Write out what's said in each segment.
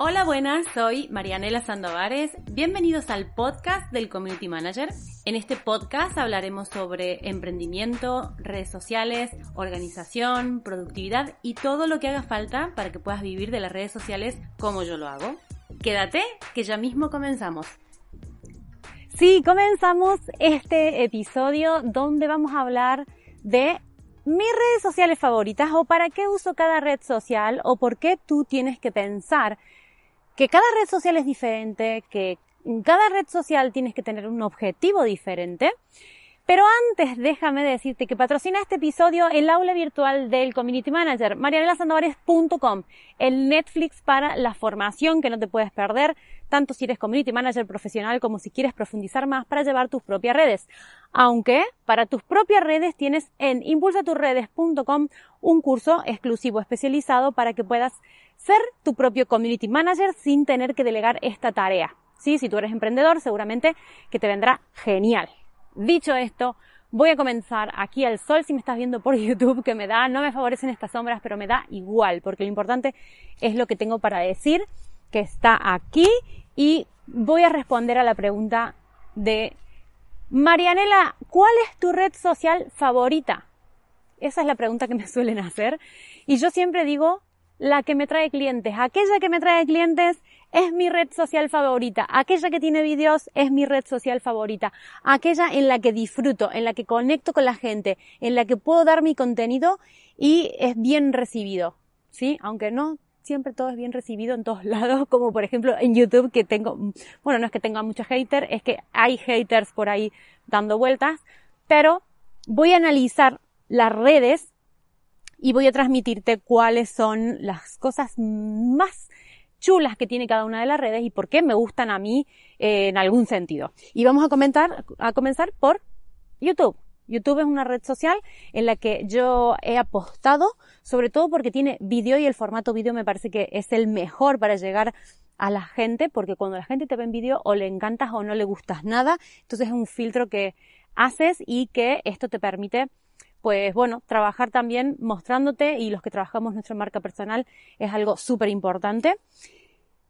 Hola, buenas, soy Marianela Sandovares. Bienvenidos al podcast del Community Manager. En este podcast hablaremos sobre emprendimiento, redes sociales, organización, productividad y todo lo que haga falta para que puedas vivir de las redes sociales como yo lo hago. Quédate, que ya mismo comenzamos. Sí, comenzamos este episodio donde vamos a hablar de mis redes sociales favoritas o para qué uso cada red social o por qué tú tienes que pensar que cada red social es diferente, que cada red social tienes que tener un objetivo diferente. Pero antes déjame decirte que patrocina este episodio el aula virtual del Community Manager, marianelasandovares.com, el Netflix para la formación que no te puedes perder, tanto si eres Community Manager profesional como si quieres profundizar más para llevar tus propias redes. Aunque para tus propias redes tienes en impulsaturredes.com un curso exclusivo especializado para que puedas ser tu propio community manager sin tener que delegar esta tarea. Sí, si tú eres emprendedor, seguramente que te vendrá genial. Dicho esto, voy a comenzar aquí al sol si me estás viendo por YouTube, que me da, no me favorecen estas sombras, pero me da igual, porque lo importante es lo que tengo para decir, que está aquí, y voy a responder a la pregunta de Marianela, ¿cuál es tu red social favorita? Esa es la pregunta que me suelen hacer. Y yo siempre digo la que me trae clientes. Aquella que me trae clientes es mi red social favorita. Aquella que tiene vídeos es mi red social favorita. Aquella en la que disfruto, en la que conecto con la gente, en la que puedo dar mi contenido y es bien recibido. ¿Sí? Aunque no siempre todo es bien recibido en todos lados, como por ejemplo en YouTube que tengo, bueno, no es que tenga muchos haters, es que hay haters por ahí dando vueltas, pero voy a analizar las redes y voy a transmitirte cuáles son las cosas más chulas que tiene cada una de las redes y por qué me gustan a mí eh, en algún sentido. Y vamos a comentar, a comenzar por YouTube. YouTube es una red social en la que yo he apostado, sobre todo porque tiene vídeo y el formato vídeo me parece que es el mejor para llegar a la gente, porque cuando la gente te ve en vídeo o le encantas o no le gustas nada, entonces es un filtro que haces y que esto te permite pues bueno, trabajar también mostrándote y los que trabajamos nuestra marca personal es algo súper importante.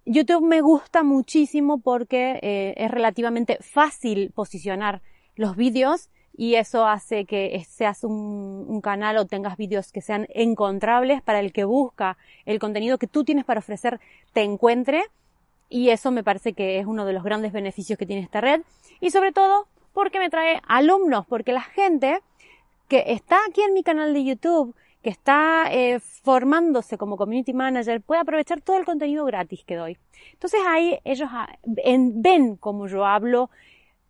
YouTube me gusta muchísimo porque eh, es relativamente fácil posicionar los vídeos y eso hace que seas un, un, canal o tengas vídeos que sean encontrables para el que busca el contenido que tú tienes para ofrecer te encuentre y eso me parece que es uno de los grandes beneficios que tiene esta red y sobre todo porque me trae alumnos porque la gente que está aquí en mi canal de YouTube, que está eh, formándose como community manager, puede aprovechar todo el contenido gratis que doy. Entonces ahí ellos ah, ven cómo yo hablo,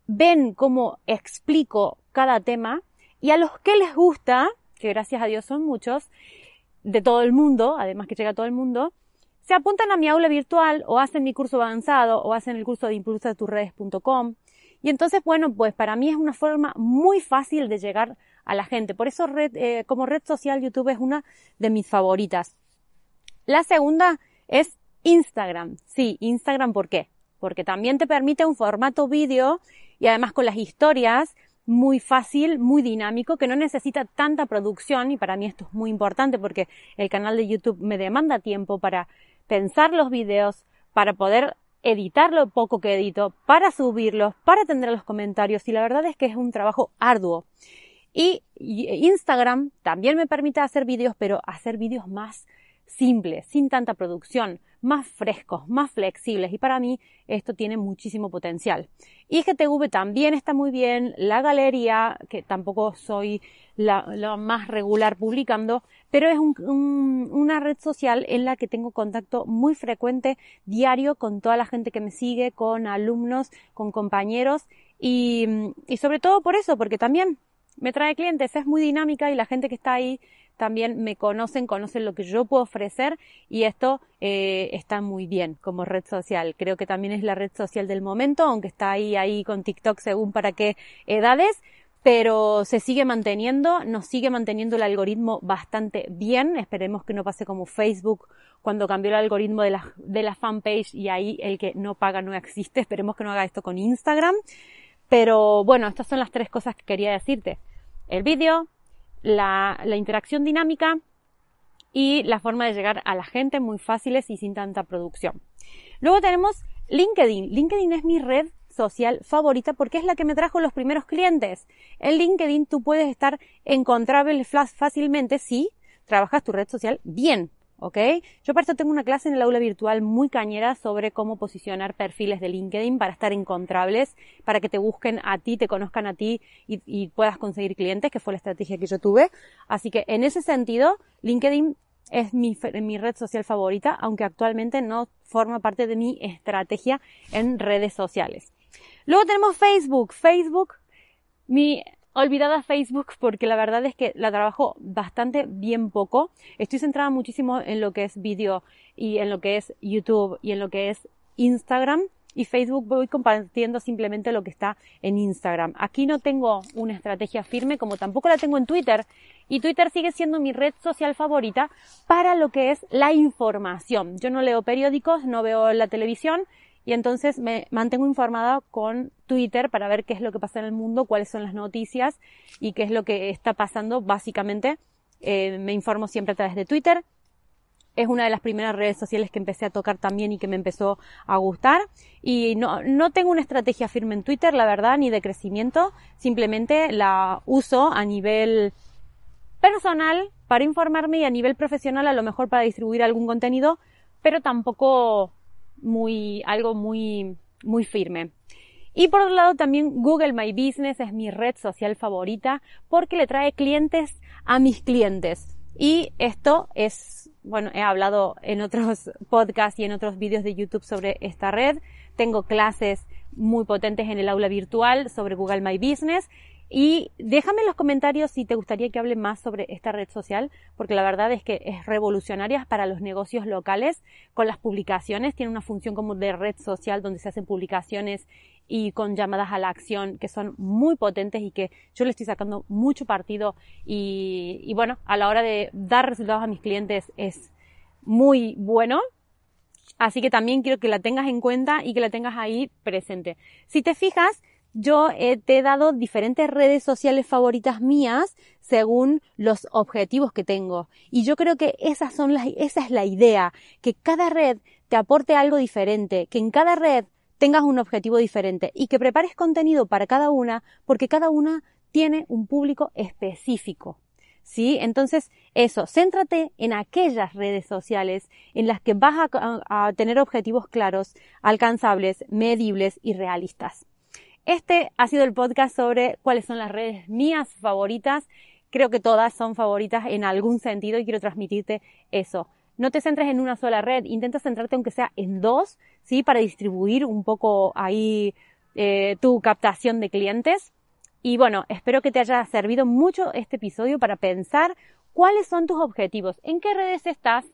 ven cómo explico cada tema y a los que les gusta, que gracias a Dios son muchos, de todo el mundo, además que llega a todo el mundo, se apuntan a mi aula virtual o hacen mi curso avanzado o hacen el curso de impulsaturredes.com. Y entonces, bueno, pues para mí es una forma muy fácil de llegar a la gente. Por eso red, eh, como red social YouTube es una de mis favoritas. La segunda es Instagram. Sí, Instagram, ¿por qué? Porque también te permite un formato vídeo y además con las historias muy fácil, muy dinámico, que no necesita tanta producción y para mí esto es muy importante porque el canal de YouTube me demanda tiempo para pensar los vídeos, para poder editar lo poco que edito, para subirlos, para atender los comentarios y la verdad es que es un trabajo arduo. Y Instagram también me permite hacer vídeos, pero hacer vídeos más simples, sin tanta producción, más frescos, más flexibles y para mí esto tiene muchísimo potencial. IGTV también está muy bien, la galería, que tampoco soy la, más regular publicando, pero es una red social en la que tengo contacto muy frecuente, diario, con toda la gente que me sigue, con alumnos, con compañeros y, y sobre todo por eso, porque también me trae clientes, es muy dinámica y la gente que está ahí también me conocen, conocen lo que yo puedo ofrecer y esto eh, está muy bien como red social. Creo que también es la red social del momento, aunque está ahí, ahí con TikTok según para qué edades, pero se sigue manteniendo, nos sigue manteniendo el algoritmo bastante bien. Esperemos que no pase como Facebook cuando cambió el algoritmo de la, de la fanpage y ahí el que no paga no existe. Esperemos que no haga esto con Instagram. Pero bueno, estas son las tres cosas que quería decirte el vídeo, la, interacción dinámica y la forma de llegar a la gente muy fáciles y sin tanta producción. Luego tenemos LinkedIn. LinkedIn es mi red social favorita porque es la que me trajo los primeros clientes. En LinkedIn tú puedes estar encontrable fácilmente si trabajas tu red social bien. ¿Ok? Yo para esto tengo una clase en el aula virtual muy cañera sobre cómo posicionar perfiles de LinkedIn para estar encontrables, para que te busquen a ti, te conozcan a ti y, puedas conseguir clientes, que fue la estrategia que yo tuve. Así que en ese sentido, LinkedIn es mi red social favorita, aunque actualmente no forma parte de mi estrategia en redes sociales. Luego tenemos Facebook. Facebook, mi olvidada Facebook porque la verdad es que la trabajo bastante bien poco. Estoy centrada muchísimo en lo que es vídeo y en lo que es YouTube y en lo que es Instagram. Y Facebook voy compartiendo simplemente lo que está en Instagram. Aquí no tengo una estrategia firme como tampoco la tengo en Twitter. Y Twitter sigue siendo mi red social favorita para lo que es la información. Yo no leo periódicos, no veo la televisión y entonces me mantengo informada con Twitter para ver qué es lo que pasa en el mundo, cuáles son las noticias y qué es lo que está pasando básicamente. Eh, me informo siempre a través de Twitter. Es una de las primeras redes sociales que empecé a tocar también y que me empezó a gustar. Y no, no tengo una estrategia firme en Twitter, la verdad, ni de crecimiento. Simplemente la uso a nivel personal para informarme y a nivel profesional a lo mejor para distribuir algún contenido, pero tampoco muy, algo muy, muy firme. Y por otro lado también Google My Business es mi red social favorita porque le trae clientes a mis clientes. Y esto es, bueno, he hablado en otros podcasts y en otros vídeos de YouTube sobre esta red. Tengo clases muy potentes en el aula virtual sobre Google My Business y déjame en los comentarios si te gustaría que hable más sobre esta red social, porque la verdad es que es revolucionaria para los negocios locales con las publicaciones. Tiene una función como de red social donde se hacen publicaciones y con llamadas a la acción que son muy potentes y que yo le estoy sacando mucho partido y, y bueno, a la hora de dar resultados a mis clientes es muy bueno. Así que también quiero que la tengas en cuenta y que la tengas ahí presente. Si te fijas, yo te he dado diferentes redes sociales favoritas mías según los objetivos que tengo. Y yo creo que esas son las, esa es la idea, que cada red te aporte algo diferente, que en cada red tengas un objetivo diferente y que prepares contenido para cada una, porque cada una tiene un público específico. ¿Sí? Entonces, eso, céntrate en aquellas redes sociales en las que vas a tener objetivos claros, alcanzables, medibles y realistas. Este ha sido el podcast sobre cuáles son las redes mías favoritas. Creo que todas son favoritas en algún sentido y quiero transmitirte eso. No te centres en una sola red, intenta centrarte aunque sea en dos, ¿sí? Para distribuir un poco ahí eh, tu captación de clientes. Y bueno, espero que te haya servido mucho este episodio para pensar cuáles son tus objetivos, en qué redes estás,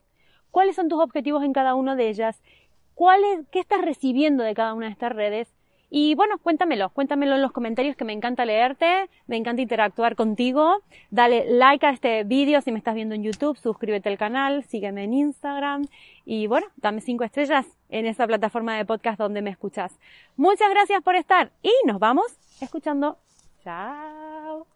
cuáles son tus objetivos en cada una de ellas, qué estás recibiendo de cada una de estas redes y bueno, cuéntamelo, cuéntamelo en los comentarios que me encanta leerte, me encanta interactuar contigo. Dale like a este vídeo si me estás viendo en YouTube, suscríbete al canal, sígueme en Instagram y bueno, dame cinco estrellas en esa plataforma de podcast donde me escuchas. Muchas gracias por estar y nos vamos escuchando. Chao.